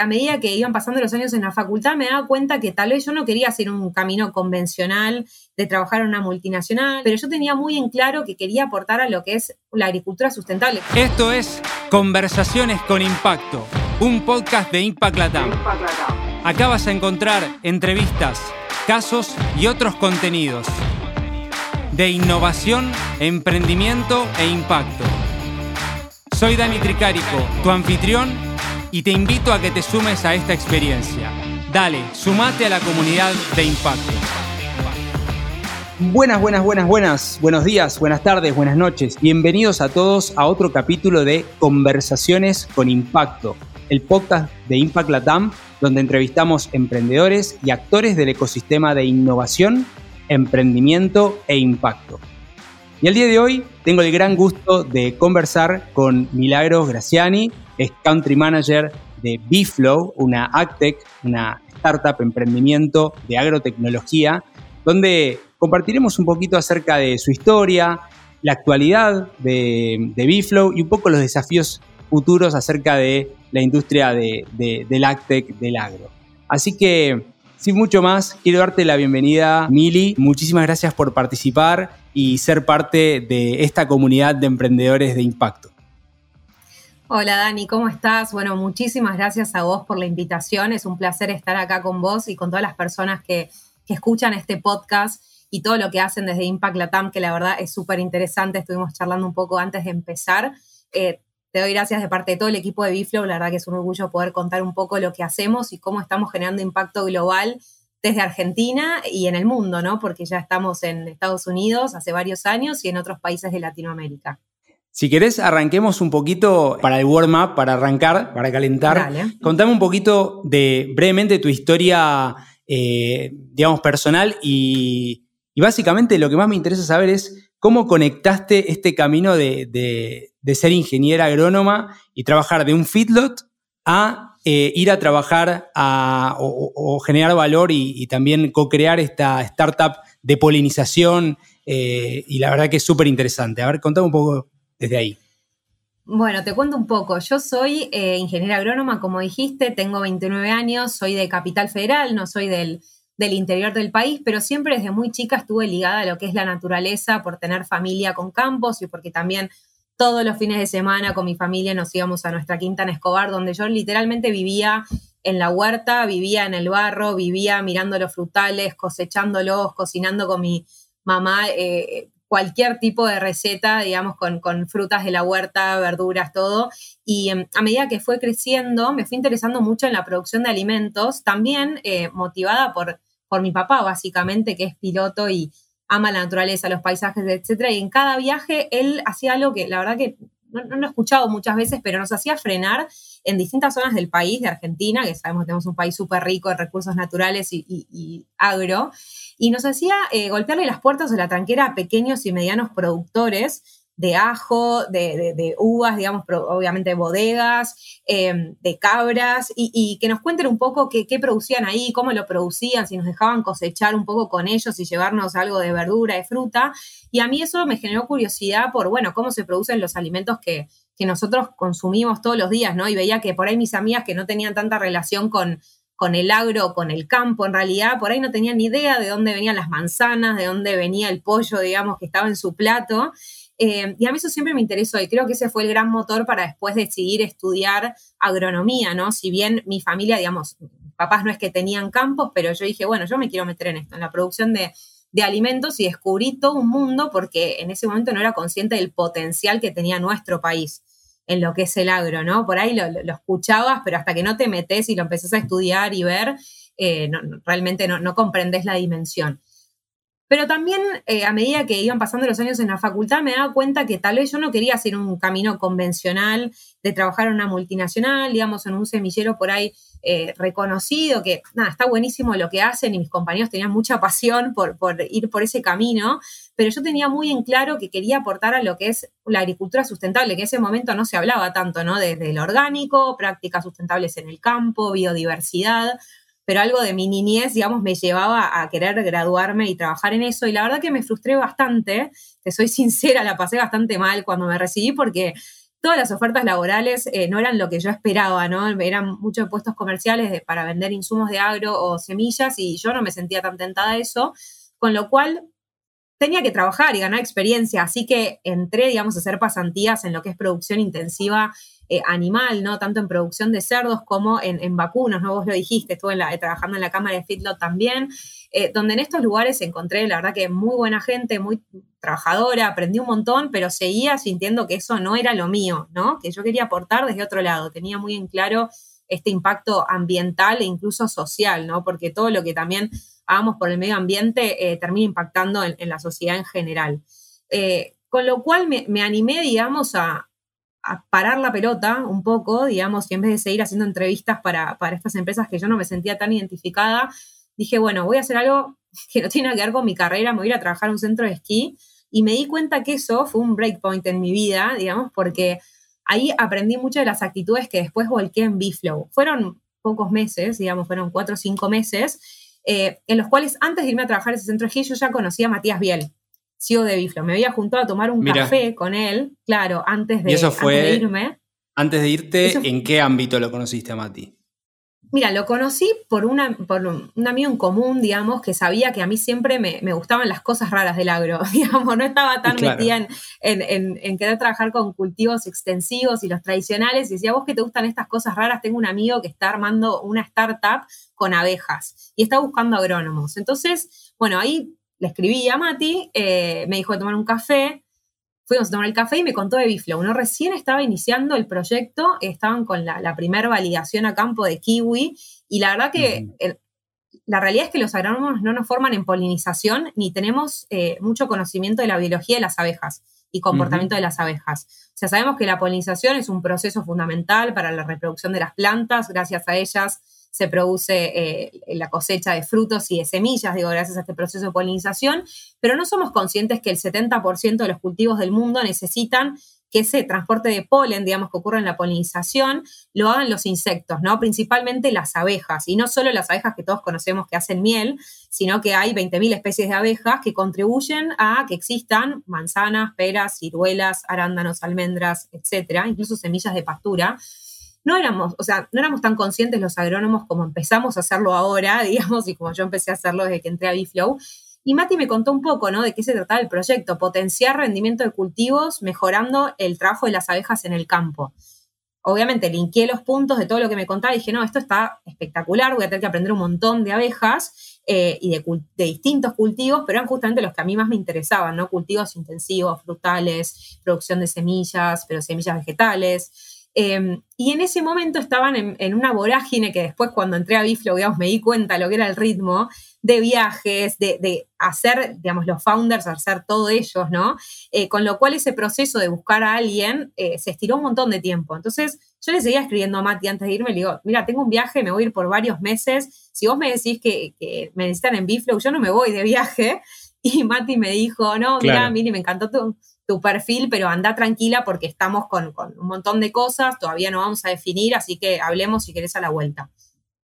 a medida que iban pasando los años en la facultad, me daba cuenta que tal vez yo no quería hacer un camino convencional de trabajar en una multinacional, pero yo tenía muy en claro que quería aportar a lo que es la agricultura sustentable. Esto es Conversaciones con Impacto, un podcast de Impact Latam. Acá vas a encontrar entrevistas, casos y otros contenidos de innovación, emprendimiento e impacto. Soy Dani Tricarico, tu anfitrión, y te invito a que te sumes a esta experiencia. Dale, sumate a la comunidad de impacto. Buenas, buenas, buenas, buenas. Buenos días, buenas tardes, buenas noches. Bienvenidos a todos a otro capítulo de Conversaciones con Impacto, el podcast de Impact Latam, donde entrevistamos emprendedores y actores del ecosistema de innovación, emprendimiento e impacto. Y el día de hoy tengo el gran gusto de conversar con Milagros Graciani, es Country Manager de Biflow, una AgTech, una startup emprendimiento de agrotecnología, donde compartiremos un poquito acerca de su historia, la actualidad de, de Biflow y un poco los desafíos futuros acerca de la industria de, del AgTech, del agro. Así que, sin mucho más, quiero darte la bienvenida, Mili. Muchísimas gracias por participar y ser parte de esta comunidad de emprendedores de impacto. Hola Dani, ¿cómo estás? Bueno, muchísimas gracias a vos por la invitación. Es un placer estar acá con vos y con todas las personas que, escuchan este podcast y todo lo que hacen desde Impact Latam, que la verdad es súper interesante. Estuvimos charlando un poco antes de empezar. Eh, te doy gracias de parte de todo el equipo de Biflow. La verdad que es un orgullo poder contar un poco lo que hacemos y cómo estamos generando impacto global desde Argentina y en el mundo, ¿no? Porque ya estamos en Estados Unidos hace varios años y en otros países de Latinoamérica. Si querés, arranquemos un poquito para el warm-up, para arrancar, para calentar. Contame un poquito de brevemente tu historia, eh, digamos, personal y, básicamente lo que más me interesa saber es cómo conectaste este camino de, ser ingeniera agrónoma y trabajar de un feedlot a eh, ir a trabajar o, generar valor y, también co-crear esta startup de polinización. Eh, y la verdad que es súper interesante. A ver, contame un poco desde ahí? Bueno, te cuento un poco. Yo soy eh, ingeniera agrónoma, como dijiste, tengo 29 años, soy de Capital Federal, no soy del, del, interior del país, pero siempre desde muy chica estuve ligada a lo que es la naturaleza por tener familia con campos y porque también todos los fines de semana con mi familia nos íbamos a nuestra quinta en Escobar, donde yo literalmente vivía en la huerta, vivía en el barro, vivía mirando los frutales, cosechándolos, cocinando con mi mamá. Eh, cualquier tipo de receta, digamos, con, frutas de la huerta, verduras, todo. Y em, a medida que fue creciendo, me fui interesando mucho en la producción de alimentos, también eh, motivada por, por mi papá, básicamente, que es piloto y ama la naturaleza, los paisajes, etc. Y en cada viaje él hacía algo que la verdad que no, lo he escuchado muchas veces, pero nos hacía frenar en distintas zonas del país, de Argentina, que sabemos que tenemos un país súper rico en recursos naturales y agro, y nos hacía eh, golpearle las puertas de la tranquera a pequeños y medianos productores de ajo, de, uvas, digamos, obviamente bodegas, em, de cabras, y, que nos cuenten un poco qué, producían ahí, cómo lo producían, si nos dejaban cosechar un poco con ellos y llevarnos algo de verdura, de fruta. Y a mí eso me generó curiosidad por, bueno, cómo se producen los alimentos que, que nosotros consumimos todos los días, ¿no? Y veía que por ahí mis amigas que no tenían tanta relación con con el agro, con el campo, en realidad por ahí no tenían ni idea de dónde venían las manzanas, de dónde venía el pollo, digamos, que estaba en su plato. Eh, y a mí eso siempre me interesó y creo que ese fue el gran motor para después decidir estudiar agronomía, ¿no? Si bien mi familia, digamos, papás no es que tenían campos, pero yo dije, bueno, yo me quiero meter en esto, en la producción de, de alimentos y descubrí todo un mundo porque en ese momento no era consciente del potencial que tenía nuestro país en lo que es el agro, ¿no? Por ahí lo, escuchabas, pero hasta que no te metes y lo empezás a estudiar y ver, eh, realmente no, no comprendes la dimensión. Pero también eh, a medida que iban pasando los años en la facultad me daba cuenta que tal vez yo no quería hacer un camino convencional de trabajar en una multinacional, digamos, en un semillero por ahí eh, reconocido, que nada, está buenísimo lo que hacen y mis compañeros tenían mucha pasión por, por, ir por ese camino, pero yo tenía muy en claro que quería aportar a lo que es la agricultura sustentable, que en ese momento no se hablaba tanto, ¿no? Desde el orgánico, prácticas sustentables en el campo, biodiversidad pero algo de mi niñez, digamos, me llevaba a querer graduarme y trabajar en eso. Y la verdad que me frustré bastante, te soy sincera, la pasé bastante mal cuando me recibí porque todas las ofertas laborales eh, no eran lo que yo esperaba, ¿no? Eran muchos puestos comerciales para vender insumos de agro o semillas y yo no me sentía tan tentada a eso, con lo cual tenía que trabajar y ganar experiencia, así que entré, digamos, a hacer pasantías en lo que es producción intensiva eh, animal, ¿no? Tanto en producción de cerdos como en, vacunos, ¿no? Vos lo dijiste, estuve trabajando en la cámara de Feedlot también, eh, donde en estos lugares encontré, la verdad que muy buena gente, muy trabajadora, aprendí un montón, pero seguía sintiendo que eso no era lo mío, ¿no? Que yo quería aportar desde otro lado, tenía muy en claro este impacto ambiental e incluso social, ¿no? Porque todo lo que también hagamos por el medio ambiente eh, termina impactando en, la sociedad en general. con lo cual me animé, digamos, a, a parar la pelota un poco, digamos, y en vez de seguir haciendo entrevistas para, estas empresas que yo no me sentía tan identificada, dije, bueno, voy a hacer algo que no tiene que ver con mi carrera, me voy a ir a trabajar en un centro de esquí. Y me di cuenta que eso fue un breakpoint en mi vida, digamos, porque ahí aprendí muchas de las actitudes que después volqué en Biflow. Fueron pocos meses, digamos, fueron cuatro o cinco meses, eh, en los cuales antes de irme a trabajar en ese centro de esquí yo ya conocía a Matías Biel, CEO de Biflo. Me había juntado a tomar un café con él, claro, antes de, ¿Y eso fue, irme. Antes de irte, ¿en qué ámbito lo conociste a Mati? Mira, lo conocí por, una, por un amigo en común, digamos, que sabía que a mí siempre me, gustaban las cosas raras del agro, digamos, no estaba tan metida en, querer trabajar con cultivos extensivos y los tradicionales, y decía, vos que te gustan estas cosas raras, tengo un amigo que está armando una startup con abejas y está buscando agrónomos. Entonces, bueno, ahí le escribí a Mati, eh, me dijo de tomar un café, fuimos a tomar el café y me contó de Biflow. Uno recién estaba iniciando el proyecto, estaban con la, primera validación a campo de kiwi y la verdad que la realidad es que los agrónomos no nos forman en polinización ni tenemos eh, mucho conocimiento de la biología de las abejas y comportamiento de las abejas. O sea, sabemos que la polinización es un proceso fundamental para la reproducción de las plantas, gracias a ellas se produce eh, la cosecha de frutos y de semillas, digo, gracias a este proceso de polinización, pero no somos conscientes que el 70% de los cultivos del mundo necesitan que ese transporte de polen, digamos, que ocurre en la polinización, lo hagan los insectos, ¿no? Principalmente las abejas, y no solo las abejas que todos conocemos que hacen miel, sino que hay 20.000 especies de abejas que contribuyen a que existan manzanas, peras, ciruelas, arándanos, almendras, etcétera, incluso semillas de pastura no éramos, o sea, no éramos tan conscientes los agrónomos como empezamos a hacerlo ahora, digamos, y como yo empecé a hacerlo desde que entré a Biflow. Y Mati me contó un poco, ¿no? De qué se trataba el proyecto, potenciar rendimiento de cultivos mejorando el trabajo de las abejas en el campo. Obviamente linké los puntos de todo lo que me contaba y dije, no, esto está espectacular, voy a tener que aprender un montón de abejas eh, y de, de, distintos cultivos, pero eran justamente los que a mí más me interesaban, ¿no? Cultivos intensivos, frutales, producción de semillas, pero semillas vegetales. Em, y en ese momento estaban en, una vorágine que después cuando entré a Biflo, digamos, me di cuenta lo que era el ritmo de viajes, de, hacer, digamos, los founders, hacer todo ellos, ¿no? Eh, con lo cual ese proceso de buscar a alguien eh, se estiró un montón de tiempo. Entonces yo le seguía escribiendo a Mati antes de irme, le digo, mira, tengo un viaje, me voy a ir por varios meses. Si vos me decís que, me necesitan en Biflo, yo no me voy de viaje. Y Mati me dijo, no, mira, Mini, me encantó tu, tu perfil, pero anda tranquila porque estamos con, un montón de cosas, todavía no vamos a definir, así que hablemos si querés a la vuelta.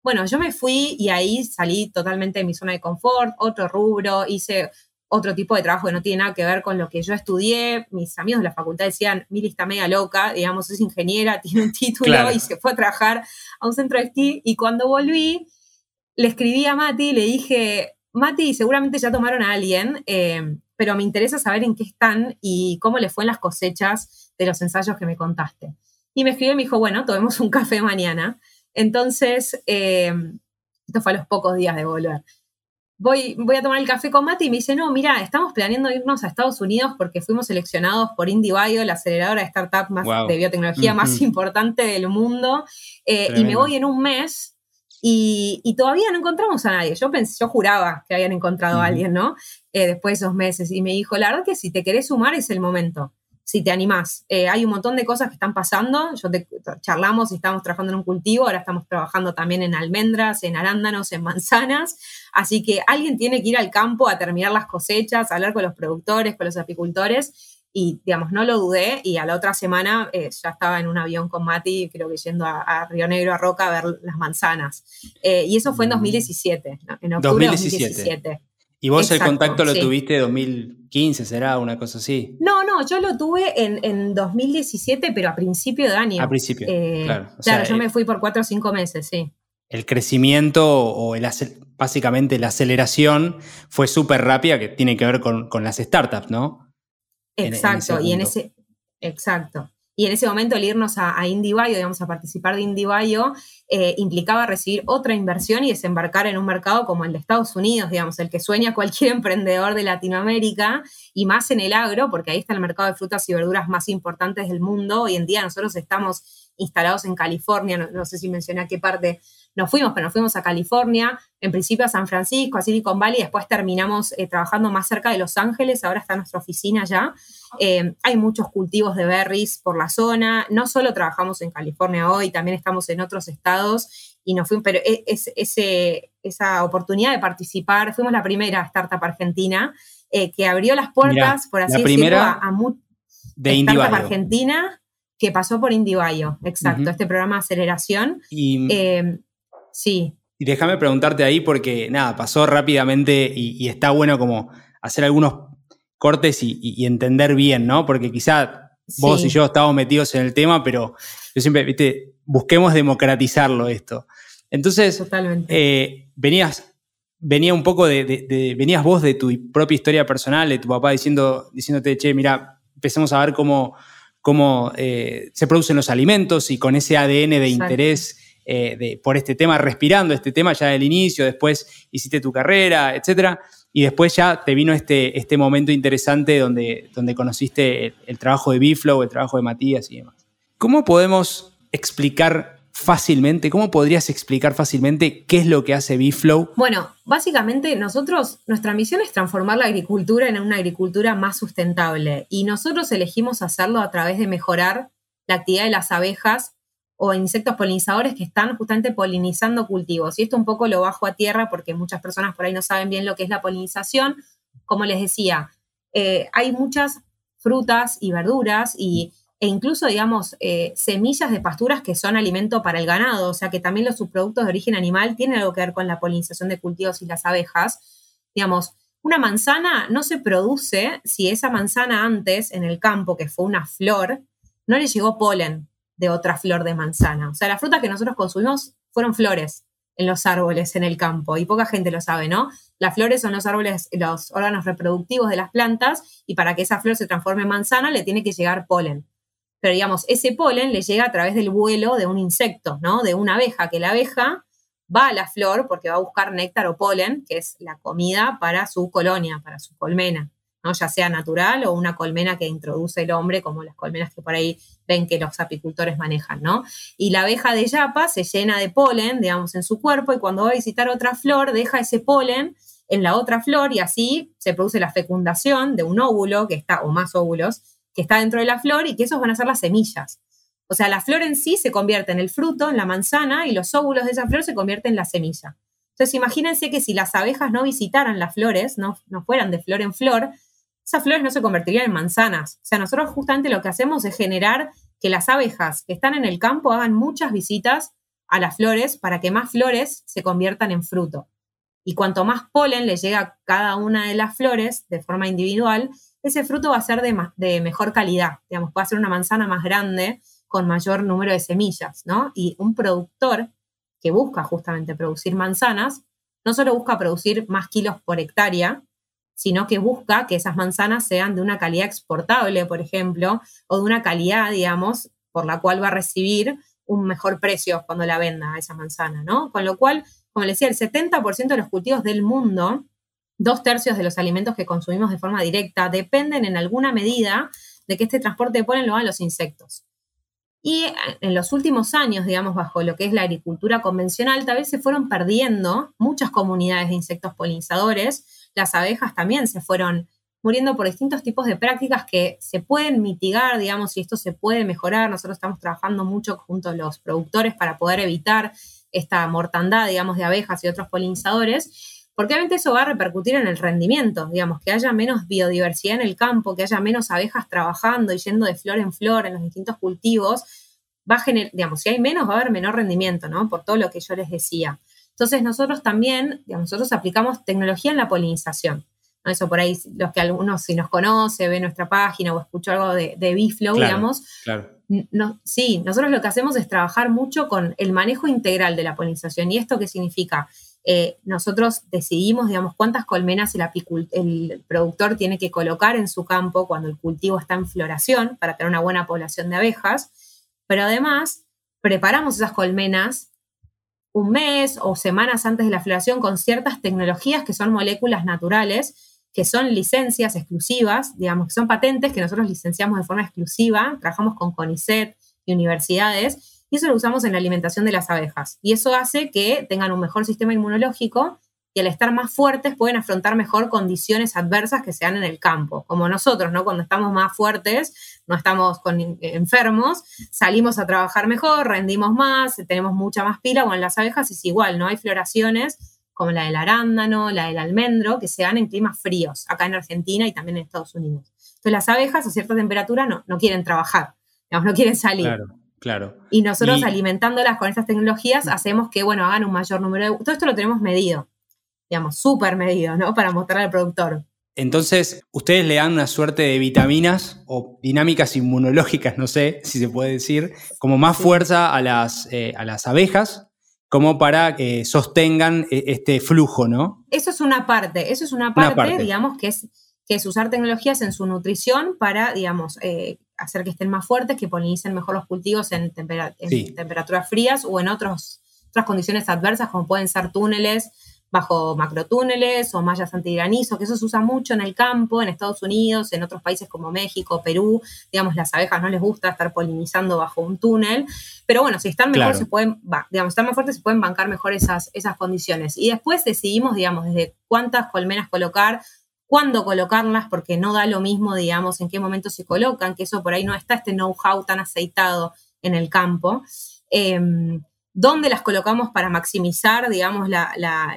Bueno, yo me fui y ahí salí totalmente de mi zona de confort, otro rubro, hice otro tipo de trabajo que no tiene nada que ver con lo que yo estudié. Mis amigos de la facultad decían, Mili está media loca, digamos, es ingeniera, tiene un título y se fue a trabajar a un centro de esquí. Y cuando volví, le escribí a Mati, le dije, Mati, seguramente ya tomaron a alguien, eh, pero me interesa saber en qué están y cómo le fue en las cosechas de los ensayos que me contaste. Y me escribió y me dijo, bueno, tomemos un café mañana. Entonces, eh, esto fue a los pocos días de volver. Voy, voy, a tomar el café con Mati y me dice, no, mira, estamos planeando irnos a Estados Unidos porque fuimos seleccionados por IndieBio, la aceleradora de startup más, de biotecnología más importante del mundo, eh, y me voy en un mes y, todavía no encontramos a nadie. Yo pensé, yo juraba que habían encontrado a alguien, ¿no? Eh, después de esos meses. Y me dijo, la verdad que si te querés sumar es el momento. Si te animás. Eh, hay un montón de cosas que están pasando. Yo te, charlamos y estamos trabajando en un cultivo. Ahora estamos trabajando también en almendras, en arándanos, en manzanas. Así que alguien tiene que ir al campo a terminar las cosechas, a hablar con los productores, con los apicultores y, digamos, no lo dudé y a la otra semana eh, ya estaba en un avión con Mati, creo que yendo a, Río Negro, a Roca, a ver las manzanas. Eh, y eso fue en 2017, mm. en octubre de 2017. ¿Y vos el contacto lo tuviste en 2015, 2015 será, una cosa así. No, no, yo lo tuve en, 2017, pero a principio de año. A principio, eh, claro. claro, yo me fui por cuatro o cinco meses, sí. El crecimiento o el, básicamente la aceleración fue súper rápida, que tiene que ver con, las startups, ¿no? Exacto, y en ese, exacto. Y en ese momento el irnos a, a IndieBio, digamos, a participar de IndieBio, eh, implicaba recibir otra inversión y desembarcar en un mercado como el de Estados Unidos, digamos, el que sueña cualquier emprendedor de Latinoamérica, y más en el agro, porque ahí está el mercado de frutas y verduras más importantes del mundo. Hoy en día nosotros estamos instalados en California, no sé si mencioné a qué parte nos fuimos, pero nos fuimos a California, en principio a San Francisco, a Silicon Valley, después terminamos eh, trabajando más cerca de Los Ángeles, ahora está nuestra oficina ya. Eh, hay muchos cultivos de berries por la zona, no solo trabajamos en California hoy, también estamos en otros estados y nos fuimos, pero e, es, ese, esa oportunidad de participar, fuimos la primera startup argentina eh, que abrió las puertas, por así decirlo, a, a de startup argentina que pasó por IndieBio, exacto, este programa de aceleración. Y, Sí. Y déjame preguntarte ahí porque, nada, pasó rápidamente y, está bueno como hacer algunos cortes y, entender bien, ¿no? Porque quizá vos y yo estábamos metidos en el tema, pero yo siempre, viste, busquemos democratizarlo esto. Entonces, eh, venías, venía un poco de, venías vos de tu propia historia personal, de tu papá diciendo, diciéndote, che, mira, empecemos a ver cómo, cómo eh, se producen los alimentos y con ese ADN de interés eh, por este tema, respirando este tema ya del inicio, después hiciste tu carrera, etcétera, y después ya te vino este, este momento interesante donde, donde conociste el, trabajo de Biflow, el trabajo de Matías y demás. ¿Cómo podemos explicar fácilmente, cómo podrías explicar fácilmente qué es lo que hace Biflow? Bueno, básicamente nosotros, nuestra misión es transformar la agricultura en una agricultura más sustentable y nosotros elegimos hacerlo a través de mejorar la actividad de las abejas o insectos polinizadores que están justamente polinizando cultivos. Y esto un poco lo bajo a tierra porque muchas personas por ahí no saben bien lo que es la polinización. Como les decía, eh, hay muchas frutas y verduras y, e incluso, digamos, eh, semillas de pasturas que son alimento para el ganado, o sea que también los subproductos de origen animal tienen algo que ver con la polinización de cultivos y las abejas. Digamos, una manzana no se produce si esa manzana antes en el campo, que fue una flor, no le llegó polen, de otra flor de manzana. O sea, las frutas que nosotros consumimos fueron flores en los árboles, en el campo, y poca gente lo sabe, ¿no? Las flores son los árboles, los órganos reproductivos de las plantas, y para que esa flor se transforme en manzana le tiene que llegar polen. Pero digamos, ese polen le llega a través del vuelo de un insecto, ¿no? De una abeja, que la abeja va a la flor porque va a buscar néctar o polen, que es la comida para su colonia, para su colmena ya sea natural o una colmena que introduce el hombre, como las colmenas que por ahí ven que los apicultores manejan, ¿no? Y la abeja de yapa se llena de polen, digamos, en su cuerpo y cuando va a visitar otra flor deja ese polen en la otra flor y así se produce la fecundación de un óvulo que está, o más óvulos, que está dentro de la flor y que esos van a ser las semillas. O sea, la flor en sí se convierte en el fruto, en la manzana, y los óvulos de esa flor se convierten en la semilla. Entonces, imagínense que si las abejas no visitaran las flores, no, no fueran de flor en flor, esas flores no se convertirían en manzanas. O sea, nosotros justamente lo que hacemos es generar que las abejas que están en el campo hagan muchas visitas a las flores para que más flores se conviertan en fruto. Y cuanto más polen le llega a cada una de las flores de forma individual, ese fruto va a ser de, de mejor calidad. Digamos, a ser una manzana más grande con mayor número de semillas, ¿no? Y un productor que busca justamente producir manzanas, no solo busca producir más kilos por hectárea, sino que busca que esas manzanas sean de una calidad exportable, por ejemplo, o de una calidad, digamos, por la cual va a recibir un mejor precio cuando la venda esa manzana, ¿no? Con lo cual, como les decía, el 70% de los cultivos del mundo, dos tercios de los alimentos que consumimos de forma directa, dependen en alguna medida de que este transporte de polen lo hagan los insectos. Y en los últimos años, digamos, bajo lo que es la agricultura convencional, tal vez se fueron perdiendo muchas comunidades de insectos polinizadores, las abejas también se fueron muriendo por distintos tipos de prácticas que se pueden mitigar, digamos, y esto se puede mejorar. Nosotros estamos trabajando mucho junto a los productores para poder evitar esta mortandad, digamos, de abejas y otros polinizadores, porque obviamente eso va a repercutir en el rendimiento, digamos, que haya menos biodiversidad en el campo, que haya menos abejas trabajando y yendo de flor en flor en los distintos cultivos, va a generar, digamos, si hay menos, va a haber menor rendimiento, ¿no? Por todo lo que yo les decía. Entonces nosotros también, nosotros aplicamos tecnología en la polinización. Eso por ahí, los que algunos, si nos conoce, ve nuestra página o escuchó algo de, de Biflow, digamos. Claro. No, sí, nosotros lo que hacemos es trabajar mucho con el manejo integral de la polinización. ¿Y esto qué significa? Eh, nosotros decidimos, digamos, cuántas colmenas el, el, productor tiene que colocar en su campo cuando el cultivo está en floración para tener una buena población de abejas, pero además preparamos esas colmenas un mes o semanas antes de la floración con ciertas tecnologías que son moléculas naturales que son licencias exclusivas, digamos, que son patentes que nosotros licenciamos de forma exclusiva, trabajamos con CONICET y universidades, y eso lo usamos en la alimentación de las abejas. Y eso hace que tengan un mejor sistema inmunológico y al estar más fuertes pueden afrontar mejor condiciones adversas que se dan en el campo, como nosotros, ¿no? Cuando estamos más fuertes, no estamos con, enfermos, salimos a trabajar mejor, rendimos más, tenemos mucha más pila, o en las abejas es igual, ¿no? Hay floraciones como la del arándano, la del almendro, que se dan en climas fríos, acá en Argentina y también en Estados Unidos. Entonces las abejas a cierta temperatura no, no quieren trabajar, digamos, no quieren salir. Claro, claro. Y nosotros alimentándolas con estas tecnologías hacemos que, bueno, hagan un mayor número de... Todo esto lo tenemos medido, digamos, súper medido, ¿no? Para mostrar al productor. Entonces, ustedes le dan una suerte de vitaminas o dinámicas inmunológicas, no sé si se puede decir, como más fuerza a las, eh, a las abejas como para que sostengan eh, este flujo, ¿no? Eso es una parte, eso es una parte, digamos, que es, que es usar tecnologías en su nutrición para, digamos, eh, hacer que estén más fuertes, que polinicen mejor los cultivos en, temperaturas frías o en otros, otras condiciones adversas, como pueden ser túneles bajo macrotúneles o mallas antigranizo, que eso se usa mucho en el campo, en Estados Unidos, en otros países como México, Perú, digamos, las abejas no les gusta estar polinizando bajo un túnel, pero bueno, si están mejor, se pueden, digamos, están más fuertes, se pueden bancar mejor esas, esas condiciones. Y después decidimos, digamos, desde cuántas colmenas colocar, cuándo colocarlas, porque no da lo mismo, digamos, en qué momento se colocan, que eso por ahí no está este know-how tan aceitado en el campo. Em, dónde las colocamos para maximizar, digamos,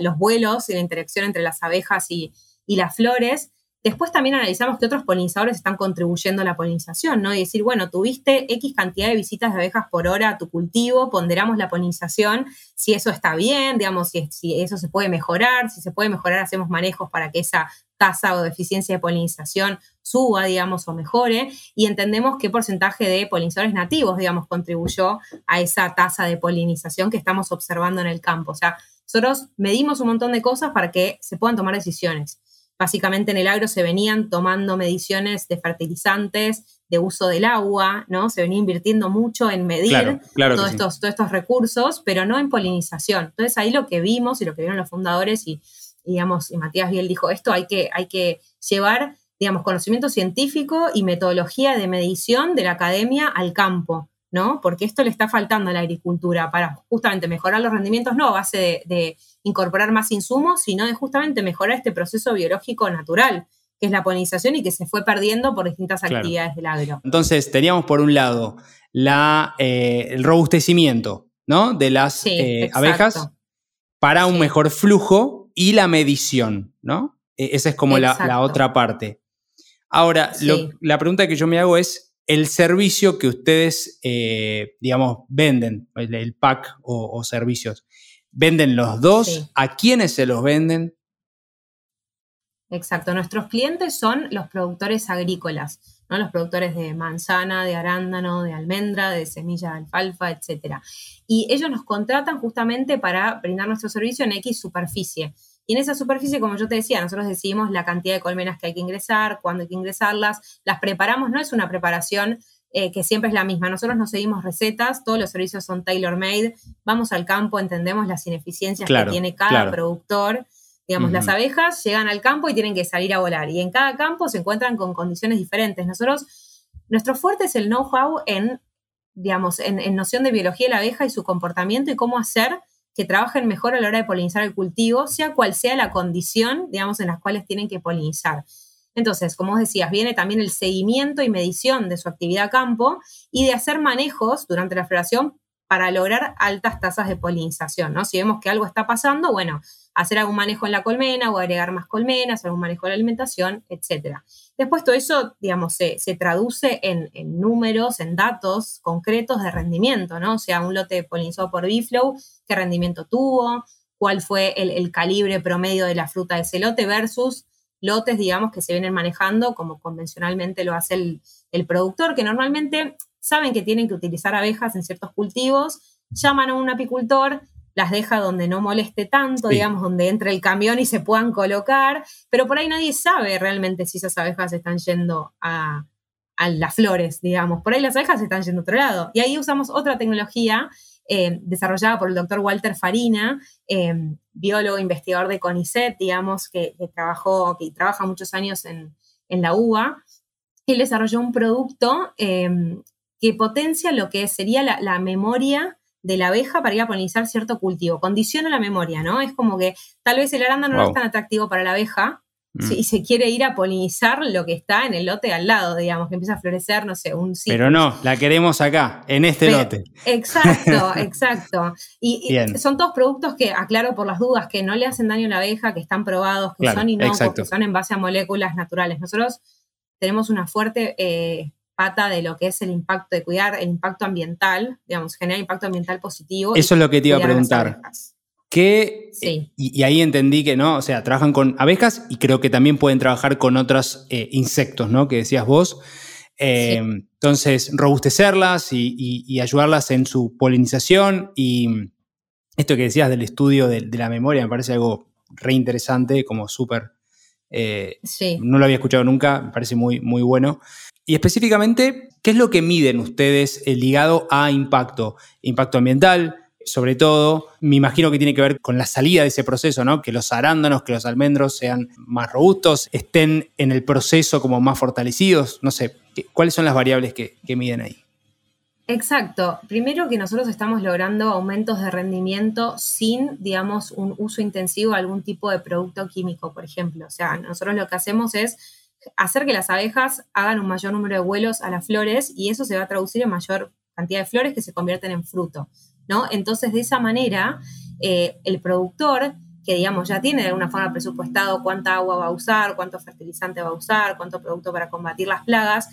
los vuelos y la interacción entre las abejas y, las flores. Después también analizamos que otros polinizadores están contribuyendo a la polinización, ¿no? Y decir, bueno, tuviste X cantidad de visitas de abejas por hora a tu cultivo, ponderamos la polinización, si eso está bien, digamos, si, si eso se puede mejorar, si se puede mejorar, hacemos manejos para que esa tasa o deficiencia de polinización suba, digamos, o mejore, y entendemos qué porcentaje de polinizadores nativos, digamos, contribuyó a esa tasa de polinización que estamos observando en el campo. O sea, nosotros medimos un montón de cosas para que se puedan tomar decisiones. Básicamente en el agro se venían tomando mediciones de fertilizantes, de uso del agua, ¿no? Se venía invirtiendo mucho en medir todos, estos, todos estos recursos, pero no en polinización. Entonces ahí lo que vimos y lo que vieron los fundadores y digamos, y Matías Biel dijo, esto hay que, hay que llevar, digamos, conocimiento científico y metodología de medición de la academia al campo, ¿no? Porque esto le está faltando a la agricultura para justamente mejorar los rendimientos, no a base de, incorporar más insumos, sino de justamente mejorar este proceso biológico natural, que es la polinización y que se fue perdiendo por distintas actividades del agro. Entonces, teníamos por un lado la, eh, el robustecimiento ¿no? de las eh, abejas para un mejor flujo y la medición, ¿no? E, esa es como la, otra parte. Ahora, la pregunta que yo me hago es, el servicio que ustedes, eh, digamos, venden, el, pack o, servicios, ¿venden los dos? ¿A quiénes se los venden? Exacto, nuestros clientes son los productores agrícolas, ¿no? los productores de manzana, de arándano, de almendra, de semilla de alfalfa, etc. Y ellos nos contratan justamente para brindar nuestro servicio en X superficie. Y en esa superficie, como yo te decía, nosotros decidimos la cantidad de colmenas que hay que ingresar, cuándo hay que ingresarlas, las preparamos, no es una preparación eh, que siempre es la misma. Nosotros no seguimos recetas, todos los servicios son tailor-made, vamos al campo, entendemos las ineficiencias que tiene cada productor. Digamos, las abejas llegan al campo y tienen que salir a volar. Y en cada campo se encuentran con condiciones diferentes. Nosotros, nuestro fuerte es el know-how en, digamos, en, en noción de biología de la abeja y su comportamiento y cómo hacer que trabajen mejor a la hora de polinizar el cultivo, sea cual sea la condición, digamos, en las cuales tienen que polinizar. Entonces, como vos decías, viene también el seguimiento y medición de su actividad a campo y de hacer manejos durante la floración para lograr altas tasas de polinización, ¿no? Si vemos que algo está pasando, bueno, hacer algún manejo en la colmena o agregar más colmenas, algún manejo de la alimentación, etc. Después todo eso, digamos, se, traduce en, números, en datos concretos de rendimiento, ¿no? O sea, un lote polinizado por Biflow, qué rendimiento tuvo, cuál fue el, calibre promedio de la fruta de ese lote versus lotes, digamos, que se vienen manejando como convencionalmente lo hace el, el productor, que normalmente saben que tienen que utilizar abejas en ciertos cultivos, llaman a un apicultor, las deja donde no moleste tanto, digamos, donde entre el camión y se puedan colocar, pero por ahí nadie sabe realmente si esas abejas están yendo a, las flores, digamos. Por ahí las abejas están yendo a otro lado. Y ahí usamos otra tecnología eh, desarrollada por el doctor Walter Farina, eh, biólogo investigador de CONICET, digamos, que, trabajó, que trabaja muchos años en, la UBA. Él desarrolló un producto eh, que potencia lo que sería la, memoria de la abeja para ir a polinizar cierto cultivo. Condiciona la memoria, ¿no? Es como que tal vez el arándano no es tan atractivo para la abeja mm. y se quiere ir a polinizar lo que está en el lote al lado, digamos, que empieza a florecer, no sé, un Pero no, la queremos acá, en este lote. Exacto, exacto. Y, son todos productos que, aclaro por las dudas, que no le hacen daño a la abeja, que están probados, que son inocuos, que son en base a moléculas naturales. Nosotros tenemos una fuerte eh, pata de lo que es el impacto, de cuidar el impacto ambiental, digamos, generar impacto ambiental positivo. Eso es lo que te iba a preguntar. Que, sí. y, ahí entendí que no, o sea, trabajan con abejas y creo que también pueden trabajar con otros eh, insectos, ¿no? Que decías vos. Eh, entonces, robustecerlas y, ayudarlas en su polinización. Y esto que decías del estudio de, la memoria me parece algo re interesante, como súper. Eh, sí. No lo había escuchado nunca, me parece muy, muy bueno. Y específicamente, ¿qué es lo que miden ustedes eh, ligado a impacto? Impacto ambiental, sobre todo, me imagino que tiene que ver con la salida de ese proceso, ¿no? Que los arándanos, que los almendros sean más robustos, estén en el proceso como más fortalecidos, no sé, ¿cuáles son las variables que, miden ahí? Exacto. Primero que nosotros estamos logrando aumentos de rendimiento sin, digamos, un uso intensivo de algún tipo de producto químico, por ejemplo. O sea, nosotros lo que hacemos es hacer que las abejas hagan un mayor número de vuelos a las flores y eso se va a traducir en mayor cantidad de flores que se convierten en fruto, ¿no? Entonces, de esa manera, eh, el productor, que digamos ya tiene de alguna forma presupuestado cuánta agua va a usar, cuánto fertilizante va a usar, cuánto producto para combatir las plagas,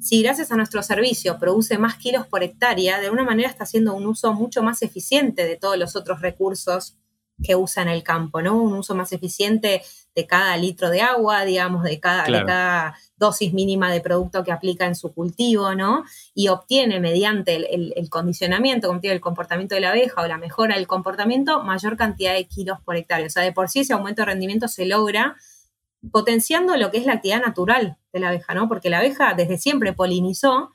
si gracias a nuestro servicio produce más kilos por hectárea, de alguna manera está haciendo un uso mucho más eficiente de todos los otros recursos que usa en el campo, ¿no? Un uso más eficiente de cada litro de agua, digamos, de cada, cada dosis mínima de producto que aplica en su cultivo, ¿no? Y obtiene mediante el, condicionamiento, como el comportamiento de la abeja o la mejora del comportamiento, mayor cantidad de kilos por hectárea. O sea, de por sí ese aumento de rendimiento se logra potenciando lo que es la actividad natural de la abeja, ¿no? Porque la abeja desde siempre polinizó,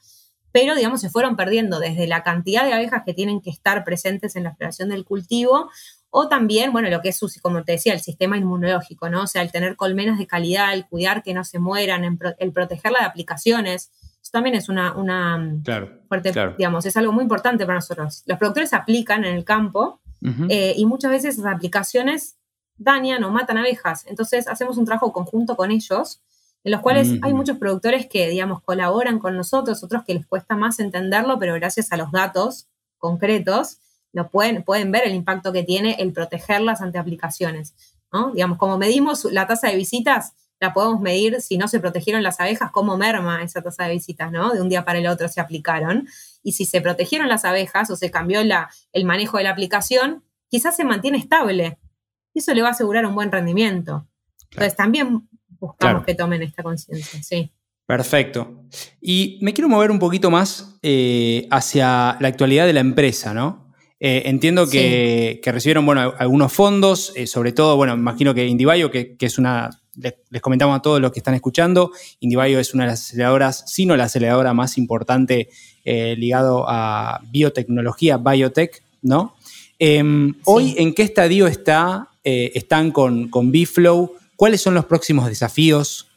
pero digamos se fueron perdiendo desde la cantidad de abejas que tienen que estar presentes en la exploración del cultivo o también, bueno, lo que es, como te decía, el sistema inmunológico, ¿no? O sea, el tener colmenas de calidad, el cuidar que no se mueran, el protegerla de aplicaciones. Eso también es una, una mm, fuerte, digamos, es algo muy importante para nosotros. Los productores aplican en el campo eh, y muchas veces esas aplicaciones dañan o matan abejas. Entonces hacemos un trabajo conjunto con ellos, en los cuales hay muchos productores que, digamos, colaboran con nosotros, otros que les cuesta más entenderlo, pero gracias a los datos concretos, lo pueden, pueden ver el impacto que tiene el protegerlas ante aplicaciones. ¿no? Digamos, como medimos la tasa de visitas, la podemos medir si no se protegieron las abejas, cómo merma esa tasa de visitas, ¿no? De un día para el otro se aplicaron. Y si se protegieron las abejas o se cambió la, el manejo de la aplicación, quizás se mantiene estable. Y eso le va a asegurar un buen rendimiento. Entonces también buscamos que tomen esta conciencia, sí. Perfecto. Y me quiero mover un poquito más eh, hacia la actualidad de la empresa, ¿no? Eh, entiendo que, recibieron bueno, algunos fondos, eh, sobre todo, bueno, imagino que Indivayo, que, es una, les, comentamos a todos los que están escuchando, Indivayo es una de las aceleradoras, sino la aceleradora más importante eh, ligado a biotecnología, biotech, ¿no? Em, hoy, ¿en qué estadio está, están con, con BeFlow? ¿Cuáles son los próximos desafíos?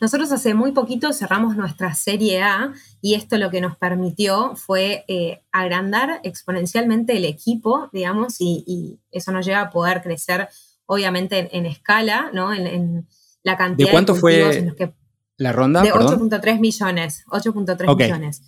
Nosotros hace muy poquito cerramos nuestra serie A y esto lo que nos permitió fue eh, agrandar exponencialmente el equipo, digamos, y, eso nos lleva a poder crecer, obviamente, en, escala, ¿no? En, la cantidad de cuánto fue la ronda? De 8.3 millones, 8.3 millones.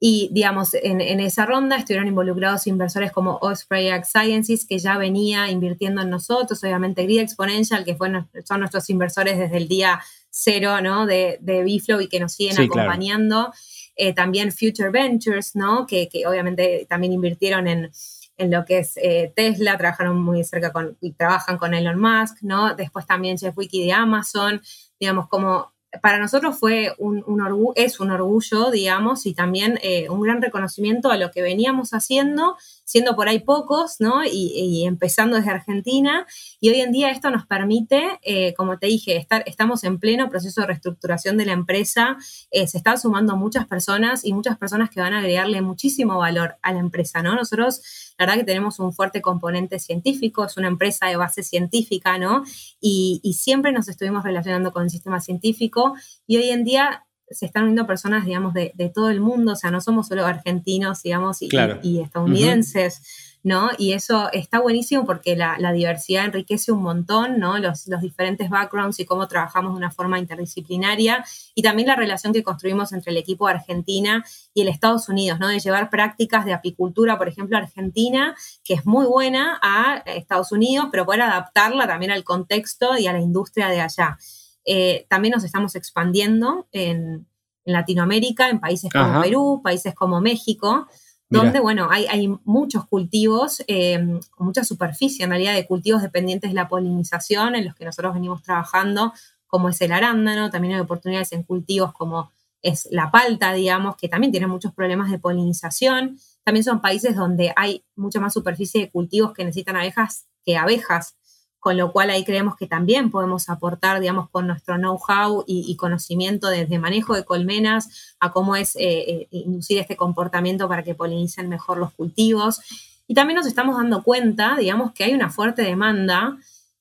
Y, digamos, en, esa ronda estuvieron involucrados inversores como Osprey Ag Sciences, que ya venía invirtiendo en nosotros, obviamente Grid Exponential, que fue, son nuestros inversores desde el día cero, ¿no? De, de Biflow y que nos siguen acompañando. Eh, también Future Ventures, ¿no? Que, obviamente también invirtieron en, en lo que es eh, Tesla, trabajaron muy cerca con, y trabajan con Elon Musk, ¿no? Después también Jeff Wiki de Amazon, digamos, como para nosotros fue un, orgullo, es un orgullo, digamos, y también eh, un gran reconocimiento a lo que veníamos haciendo, siendo por ahí pocos, ¿no? Y, empezando desde Argentina. Y hoy en día esto nos permite, eh, como te dije, estar, estamos en pleno proceso de reestructuración de la empresa. Eh, se están sumando muchas personas y muchas personas que van a agregarle muchísimo valor a la empresa, ¿no? Nosotros la verdad que tenemos un fuerte componente científico, es una empresa de base científica, ¿no? Y, siempre nos estuvimos relacionando con el sistema científico y hoy en día se están uniendo personas, digamos, de, todo el mundo, o sea, no somos solo argentinos, digamos, y, y estadounidenses. ¿No? Y eso está buenísimo porque la, diversidad enriquece un montón, ¿no? Los, diferentes backgrounds y cómo trabajamos de una forma interdisciplinaria y también la relación que construimos entre el equipo de Argentina y el Estados Unidos, ¿no? De llevar prácticas de apicultura, por ejemplo, Argentina, que es muy buena a Estados Unidos, pero poder adaptarla también al contexto y a la industria de allá. Eh, también nos estamos expandiendo en, Latinoamérica, en países como Perú, países como México, donde, bueno, hay, hay, muchos cultivos, eh, mucha superficie en realidad de cultivos dependientes de la polinización en los que nosotros venimos trabajando, como es el arándano, también hay oportunidades en cultivos como es la palta, digamos, que también tiene muchos problemas de polinización. También son países donde hay mucha más superficie de cultivos que necesitan abejas que abejas con lo cual ahí creemos que también podemos aportar, digamos, con nuestro know-how y, conocimiento desde manejo de colmenas a cómo es eh, eh, inducir este comportamiento para que polinicen mejor los cultivos. Y también nos estamos dando cuenta, digamos, que hay una fuerte demanda,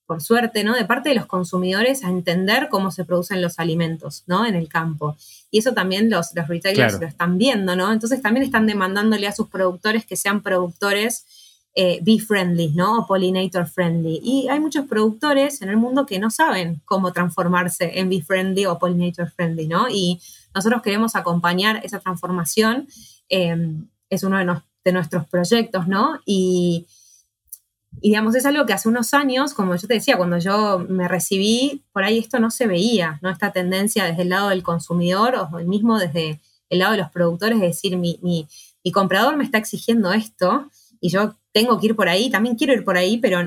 por suerte, ¿no? De parte de los consumidores a entender cómo se producen los alimentos, ¿no? En el campo. Y eso también los, los retailers lo están viendo, ¿no? Entonces también están demandándole a sus productores que sean productores eh, bee friendly, ¿no? O pollinator friendly. Y hay muchos productores en el mundo que no saben cómo transformarse en bee friendly o pollinator friendly, ¿no? Y nosotros queremos acompañar esa transformación. Em, es uno de, nuestros proyectos, ¿no? Y, digamos, es algo que hace unos años, como yo te decía, cuando yo me recibí, por ahí esto no se veía, ¿no? Esta tendencia desde el lado del consumidor o mismo desde el lado de los productores, es decir, mi, mi comprador me está exigiendo esto y yo tengo que ir por ahí, también quiero ir por ahí, pero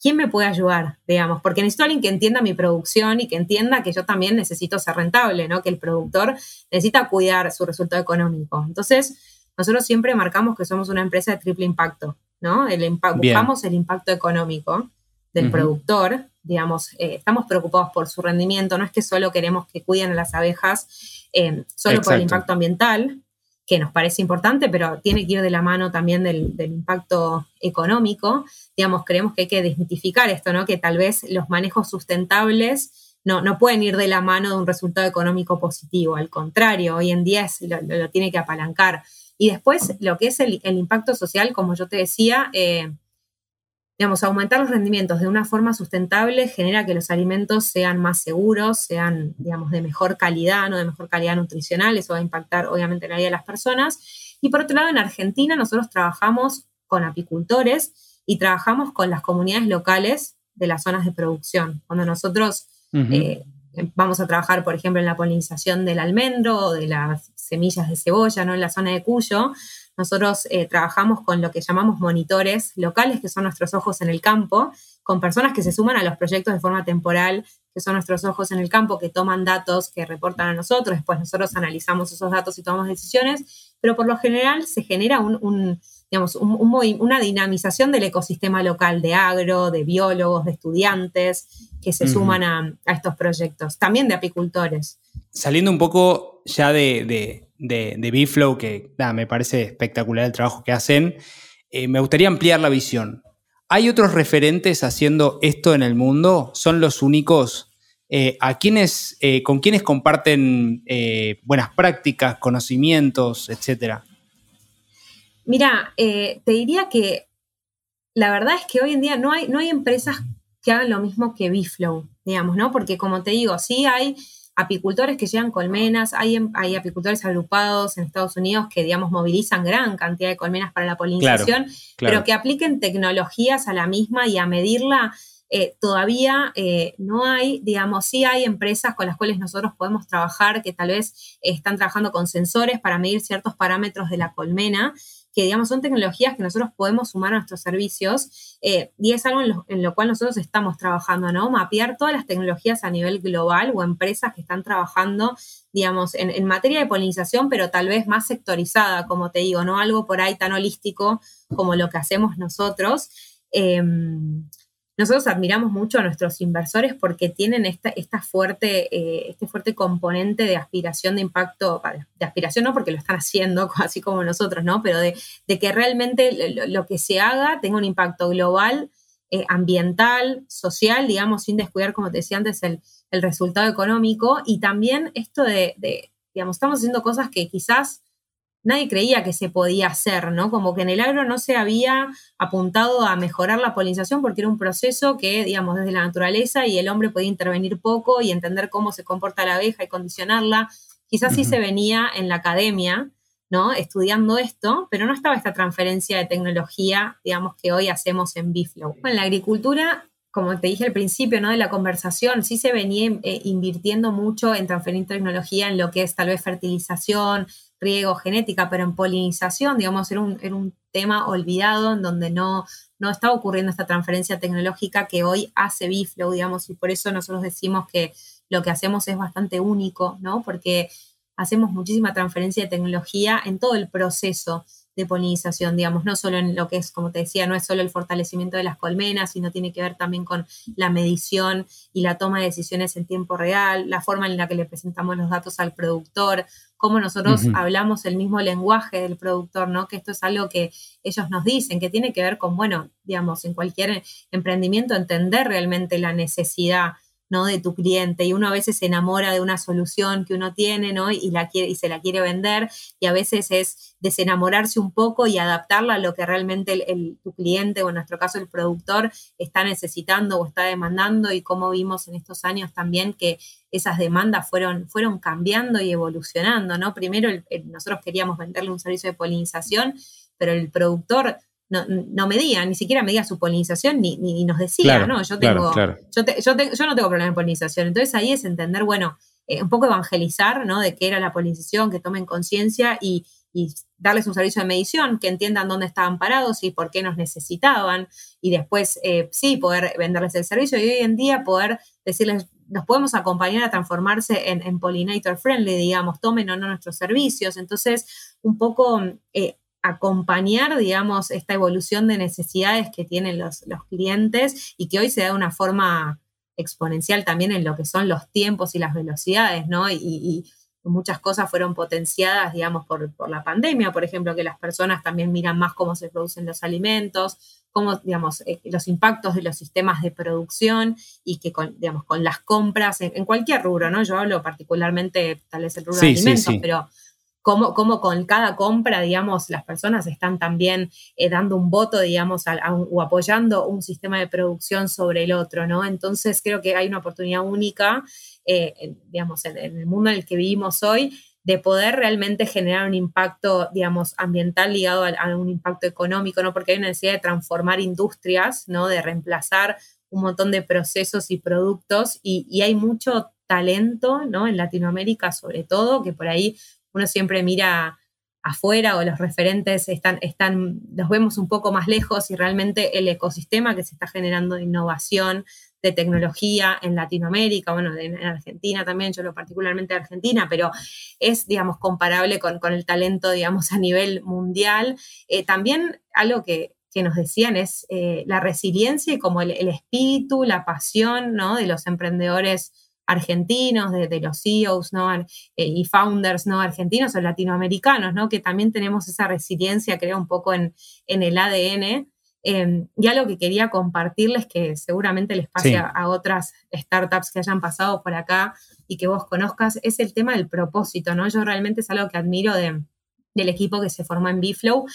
¿quién me puede ayudar? Digamos, porque necesito alguien que entienda mi producción y que entienda que yo también necesito ser rentable, ¿no? Que el productor necesita cuidar su resultado económico. Entonces, nosotros siempre marcamos que somos una empresa de triple impacto, ¿no? El buscamos el impacto económico del productor, digamos, eh, estamos preocupados por su rendimiento, no es que solo queremos que cuiden a las abejas eh, solo por el impacto ambiental, que nos parece importante, pero tiene que ir de la mano también del, impacto económico. Digamos, creemos que hay que desmitificar esto, ¿no? Que tal vez los manejos sustentables no, no pueden ir de la mano de un resultado económico positivo. Al contrario, hoy en día lo, tiene que apalancar. Y después, lo que es el, impacto social, como yo te decía, eh, digamos, aumentar los rendimientos de una forma sustentable genera que los alimentos sean más seguros, sean, digamos, de mejor calidad, no de mejor calidad nutricional, eso va a impactar obviamente en la vida de las personas. Y por otro lado, en Argentina nosotros trabajamos con apicultores y trabajamos con las comunidades locales de las zonas de producción. Cuando nosotros eh, vamos a trabajar, por ejemplo, en la polinización del almendro o de las semillas de cebolla, ¿no? En la zona de Cuyo, nosotros eh, trabajamos con lo que llamamos monitores locales, que son nuestros ojos en el campo, con personas que se suman a los proyectos de forma temporal, que son nuestros ojos en el campo, que toman datos, que reportan a nosotros, después nosotros analizamos esos datos y tomamos decisiones, pero por lo general se genera un, digamos, una dinamización del ecosistema local de agro, de biólogos, de estudiantes que se suman a, estos proyectos, también de apicultores. Saliendo un poco ya de de, de Biflow, que me parece espectacular el trabajo que hacen. Eh, me gustaría ampliar la visión. ¿Hay otros referentes haciendo esto en el mundo? ¿Son los únicos? Eh, ¿a quienes, eh, ¿Con quiénes comparten buenas prácticas, conocimientos, etcétera? Mira, te diría que la verdad es que hoy en día no hay, no hay empresas que hagan lo mismo que Biflow, digamos, ¿no? Porque como te digo, sí hay apicultores que llevan colmenas, hay, hay apicultores agrupados en Estados Unidos que, digamos, movilizan gran cantidad de colmenas para la polinización, pero que apliquen tecnologías a la misma y a medirla. Eh, todavía eh, no hay, digamos, sí hay empresas con las cuales nosotros podemos trabajar que tal vez están trabajando con sensores para medir ciertos parámetros de la colmena, que, digamos, son tecnologías que nosotros podemos sumar a nuestros servicios eh, y es algo en lo, cual nosotros estamos trabajando, ¿no? Mapear todas las tecnologías a nivel global o empresas que están trabajando, digamos, en, materia de polinización, pero tal vez más sectorizada, como te digo, no algo por ahí tan holístico como lo que hacemos nosotros. Em, nosotros admiramos mucho a nuestros inversores porque tienen esta, esta fuerte, eh, este fuerte componente de aspiración de impacto, de aspiración no porque lo están haciendo, así como nosotros, ¿no? Pero de, que realmente lo, que se haga tenga un impacto global, eh, ambiental, social, digamos, sin descuidar, como te decía antes, el, resultado económico. Y también esto de, de, digamos, estamos haciendo cosas que quizás nadie creía que se podía hacer, ¿no? Como que en el agro no se había apuntado a mejorar la polinización porque era un proceso que, digamos, desde la naturaleza y el hombre podía intervenir poco y entender cómo se comporta la abeja y condicionarla. Quizás sí se venía en la academia, ¿no? Estudiando esto, pero no estaba esta transferencia de tecnología, digamos, que hoy hacemos en Biflow. En la agricultura como te dije al principio ¿no? de la conversación, sí se venía eh, invirtiendo mucho en transferir tecnología en lo que es tal vez fertilización, riego, genética, pero en polinización, digamos, era un, era un tema olvidado en donde no, no estaba ocurriendo esta transferencia tecnológica que hoy hace Biflow, digamos, y por eso nosotros decimos que lo que hacemos es bastante único, ¿no? Porque hacemos muchísima transferencia de tecnología en todo el proceso de polinización, digamos, no solo en lo que es, como te decía, no es solo el fortalecimiento de las colmenas, sino tiene que ver también con la medición y la toma de decisiones en tiempo real, la forma en la que le presentamos los datos al productor, cómo nosotros hablamos el mismo lenguaje del productor, ¿no? Que esto es algo que ellos nos dicen, que tiene que ver con, bueno, digamos, en cualquier emprendimiento entender realmente la necesidad ¿no? de tu cliente y uno a veces se enamora de una solución que uno tiene ¿no? y, la quiere, y se la quiere vender y a veces es desenamorarse un poco y adaptarla a lo que realmente el, tu cliente o en nuestro caso el productor está necesitando o está demandando y como vimos en estos años también que esas demandas fueron, fueron cambiando y evolucionando, ¿no? Primero nosotros queríamos venderle un servicio de polinización, pero el productor no, no, medía, ni siquiera medía su polinización, ni, ni, nos decía, ¿no? Yo tengo, Yo, yo, no tengo problema en polinización. Entonces ahí es entender, bueno, eh, un poco evangelizar, ¿no? De qué era la polinización, que tomen conciencia y, y, darles un servicio de medición, que entiendan dónde estaban parados y por qué nos necesitaban. Y después, eh, sí, poder venderles el servicio y hoy en día poder decirles, nos podemos acompañar a transformarse en, en pollinator friendly, digamos, tomen o no nuestros servicios. Entonces, un poco eh, acompañar, digamos, esta evolución de necesidades que tienen los, clientes y que hoy se da de una forma exponencial también en lo que son los tiempos y las velocidades, ¿no? Y, muchas cosas fueron potenciadas, digamos, por, la pandemia, por ejemplo, que las personas también miran más cómo se producen los alimentos, cómo, digamos, eh, los impactos de los sistemas de producción y que, con, digamos, con las compras en, cualquier rubro, ¿no? Yo hablo particularmente, tal vez el rubro de alimentos, pero cómo, con cada compra, digamos, las personas están también eh, dando un voto, digamos, o apoyando un sistema de producción sobre el otro, ¿no? Entonces creo que hay una oportunidad única, eh, digamos, en, el mundo en el que vivimos hoy, de poder realmente generar un impacto, digamos, ambiental ligado a, un impacto económico, ¿no? Porque hay una necesidad de transformar industrias, ¿no? De reemplazar un montón de procesos y productos y, y hay mucho talento, ¿no? En Latinoamérica sobre todo, que por ahí uno siempre mira afuera o los referentes están, están, los vemos un poco más lejos y realmente el ecosistema que se está generando de innovación, de tecnología en Latinoamérica, bueno, en Argentina también, yo lo particularmente de Argentina, pero es, digamos, comparable con, el talento, digamos, a nivel mundial. Eh, también algo que, nos decían es eh, la resiliencia y como el, el, espíritu, la pasión, ¿no? De los emprendedores argentinos, de, los CEOs ¿no? Eh, y founders ¿no? argentinos o latinoamericanos, ¿no? que también tenemos esa resiliencia, creo, un poco en, en el ADN. Eh, y algo que quería compartirles, que seguramente les pase a, otras startups que hayan pasado por acá y que vos conozcas, es el tema del propósito. ¿no? Yo realmente es algo que admiro de, del equipo que se formó en Biflow,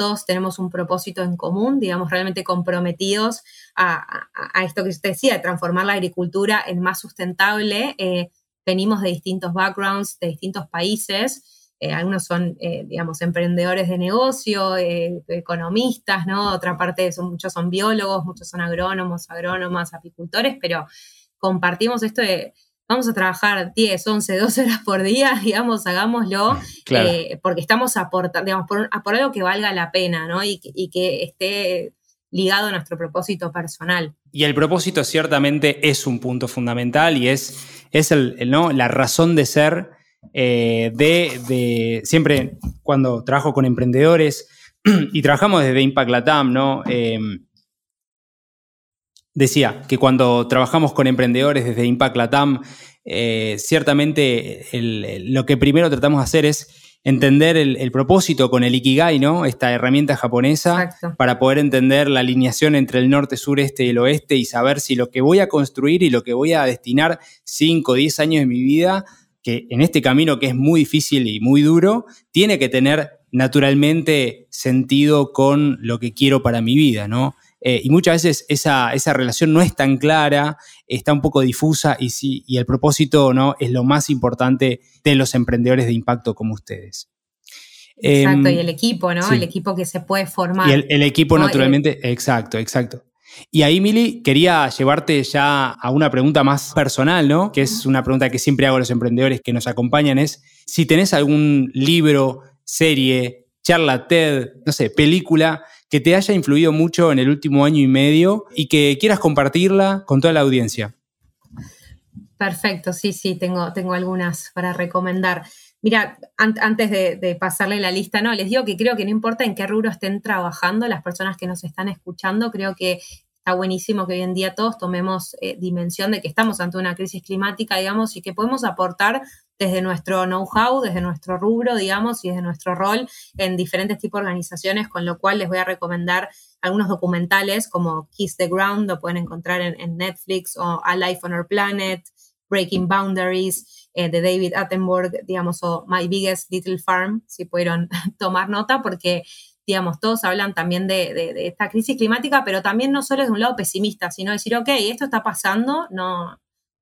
todos tenemos un propósito en común, digamos, realmente comprometidos a, esto que usted decía, de transformar la agricultura en más sustentable. Eh, venimos de distintos backgrounds, de distintos países. Eh, algunos son, eh, digamos, emprendedores de negocio, economistas, ¿no? Otra parte, son, muchos son biólogos, muchos son agrónomos, agrónomas, apicultores, pero compartimos esto de vamos a trabajar 10, 11, 12 horas por día, digamos, hagámoslo, eh, porque estamos aportando, digamos, por, algo que valga la pena, ¿no? Y, que esté ligado a nuestro propósito personal. Y el propósito ciertamente es un punto fundamental y es, es el, ¿no? la razón de ser eh, de, siempre cuando trabajo con emprendedores y trabajamos desde Impact Latam, ¿no? Em, decía que cuando trabajamos con emprendedores desde Impact Latam, eh, ciertamente lo que primero tratamos de hacer es entender el, propósito con el Ikigai, ¿no? Esta herramienta japonesa para poder entender la alineación entre el norte, sur, este y el oeste y saber si lo que voy a construir y lo que voy a destinar 5 o 10 años de mi vida, que en este camino que es muy difícil y muy duro, tiene que tener naturalmente sentido con lo que quiero para mi vida, ¿no? Eh, y muchas veces esa, relación no es tan clara, está un poco difusa y, sí, y el propósito ¿no? es lo más importante de los emprendedores de impacto como ustedes. Exacto, y em, el equipo, ¿no? El equipo que se puede formar. Y el, equipo, naturalmente, exacto, exacto. Y ahí, Mili, quería llevarte ya a una pregunta más personal, ¿no? Que es una pregunta que siempre hago a los emprendedores que nos acompañan, es si tenés algún libro, serie, charla TED, no sé, película que te haya influido mucho en el último año y medio y que quieras compartirla con toda la audiencia. Perfecto, sí, sí, tengo, tengo algunas para recomendar. Mira, antes de, de, pasarle la lista, no, les digo que creo que no importa en qué rubro estén trabajando las personas que nos están escuchando, creo que buenísimo que hoy en día todos tomemos eh, dimensión de que estamos ante una crisis climática, digamos, y que podemos aportar desde nuestro know-how, desde nuestro rubro, digamos, y desde nuestro rol en diferentes tipos de organizaciones, con lo cual les voy a recomendar algunos documentales como Kiss the Ground, lo pueden encontrar en, Netflix, o A Life on Our Planet, Breaking Boundaries, eh, de David Attenborough, digamos, o My Biggest Little Farm, si pudieron tomar nota, porque digamos, todos hablan también de, esta crisis climática, pero también no solo es de un lado pesimista, sino decir, ok, esto está pasando, no,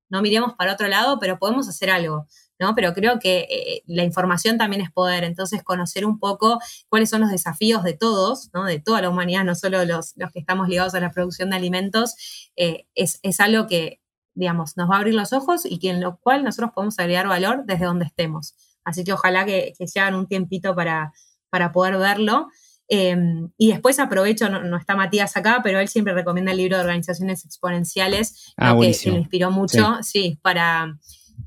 no miremos para otro lado, pero podemos hacer algo. ¿no? Pero creo que eh, la información también es poder, entonces conocer un poco cuáles son los desafíos de todos, ¿no? De toda la humanidad, no solo los, los que estamos ligados a la producción de alimentos, eh, es, algo que, digamos, nos va a abrir los ojos y en lo cual nosotros podemos agregar valor desde donde estemos. Así que ojalá que, que se hagan un tiempito para, para poder verlo. Em, y después aprovecho, no, está Matías acá, pero él siempre recomienda el libro de organizaciones exponenciales, ah, que, que, le inspiró mucho, sí, para,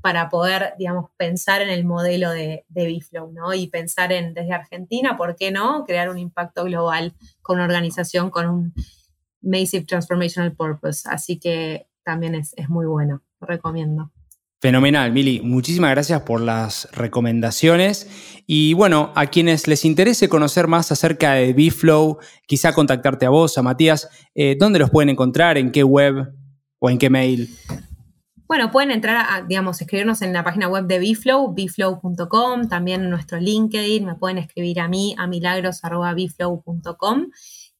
para poder, digamos, pensar en el modelo de, de Biflow, ¿no? Y pensar en, desde Argentina, ¿por qué no? Crear un impacto global con una organización con un Massive Transformational Purpose. Así que también es, es muy bueno, lo recomiendo. Fenomenal, Mili. Muchísimas gracias por las recomendaciones. Y bueno, a quienes les interese conocer más acerca de BeFlow, quizá contactarte a vos, a Matías, eh, ¿dónde los pueden encontrar? ¿En qué web o en qué mail? Bueno, pueden entrar a, digamos, escribirnos en la página web de BeFlow, bflow.com, también en nuestro LinkedIn, me pueden escribir a mí, a milagros.bflow.com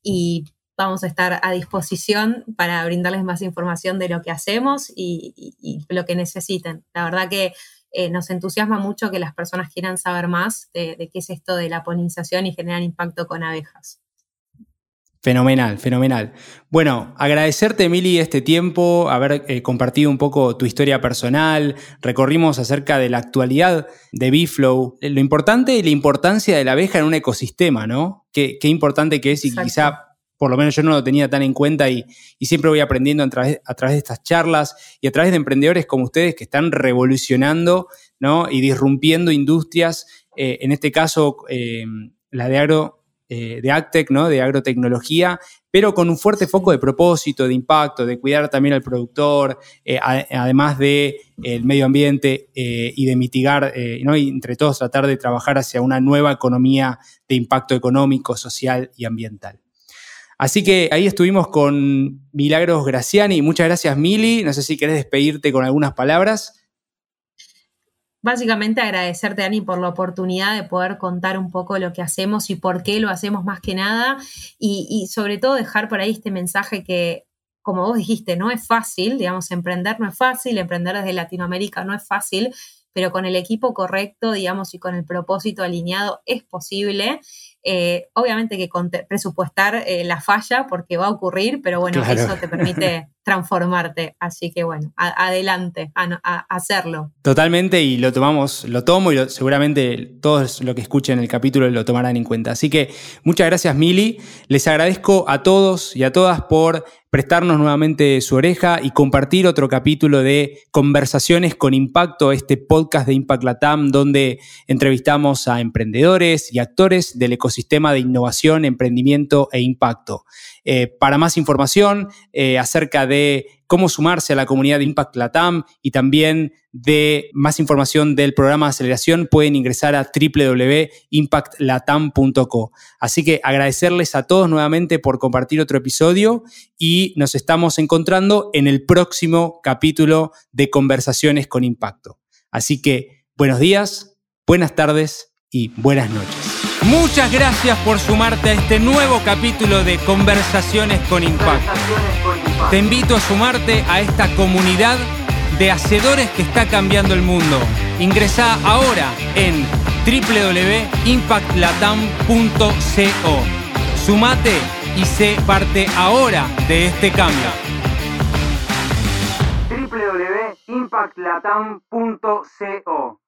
y vamos a estar a disposición para brindarles más información de lo que hacemos y, lo que necesiten. La verdad que eh, nos entusiasma mucho que las personas quieran saber más de, qué es esto de la polinización y generar impacto con abejas. Fenomenal, fenomenal. Bueno, agradecerte, Emily, este tiempo, haber eh, compartido un poco tu historia personal, recorrimos acerca de la actualidad de Biflow, lo importante y la importancia de la abeja en un ecosistema, ¿no? Qué, importante que es y quizá por lo menos yo no lo tenía tan en cuenta y, siempre voy aprendiendo a través, de estas charlas y a través de emprendedores como ustedes que están revolucionando y disrumpiendo industrias, eh, en este caso eh, la de agro, eh, de Agtech, ¿no? de agrotecnología, pero con un fuerte foco de propósito, de impacto, de cuidar también al productor, además del el medio ambiente y de mitigar, y entre todos tratar de trabajar hacia una nueva economía de impacto económico, social y ambiental. Así que ahí estuvimos con Milagros Graciani. Muchas gracias, Mili. No sé si querés despedirte con algunas palabras. Básicamente agradecerte, Ani, por la oportunidad de poder contar un poco lo que hacemos y por qué lo hacemos más que nada. Y, y sobre todo dejar por ahí este mensaje que, como vos dijiste, no es fácil, digamos, emprender no es fácil, emprender desde Latinoamérica no es fácil, pero con el equipo correcto, digamos, y con el propósito alineado es posible. Eh, obviamente que presupuestar eh, la falla porque va a ocurrir, pero bueno, eso te permite transformarte. Así que bueno, adelante a, hacerlo. Totalmente, y lo tomamos, lo tomo y seguramente todos los que escuchen el capítulo lo tomarán en cuenta. Así que muchas gracias, Mili. Les agradezco a todos y a todas por prestarnos nuevamente su oreja y compartir otro capítulo de Conversaciones con Impacto, este podcast de Impact Latam, donde entrevistamos a emprendedores y actores del ecosistema de innovación, emprendimiento e impacto. Eh, para más información eh, acerca de cómo sumarse a la comunidad de Impact Latam y también de más información del programa de aceleración, pueden ingresar a www.impactlatam.co. Así que agradecerles a todos nuevamente por compartir otro episodio y nos estamos encontrando en el próximo capítulo de Conversaciones con Impacto. Así que buenos días, buenas tardes y buenas noches. Muchas gracias por sumarte a este nuevo capítulo de Conversaciones con Impacto. Te invito a sumarte a esta comunidad de hacedores que está cambiando el mundo. Ingresa ahora en www.impactlatam.co. Sumate y sé parte ahora de este cambio. www.impactlatam.co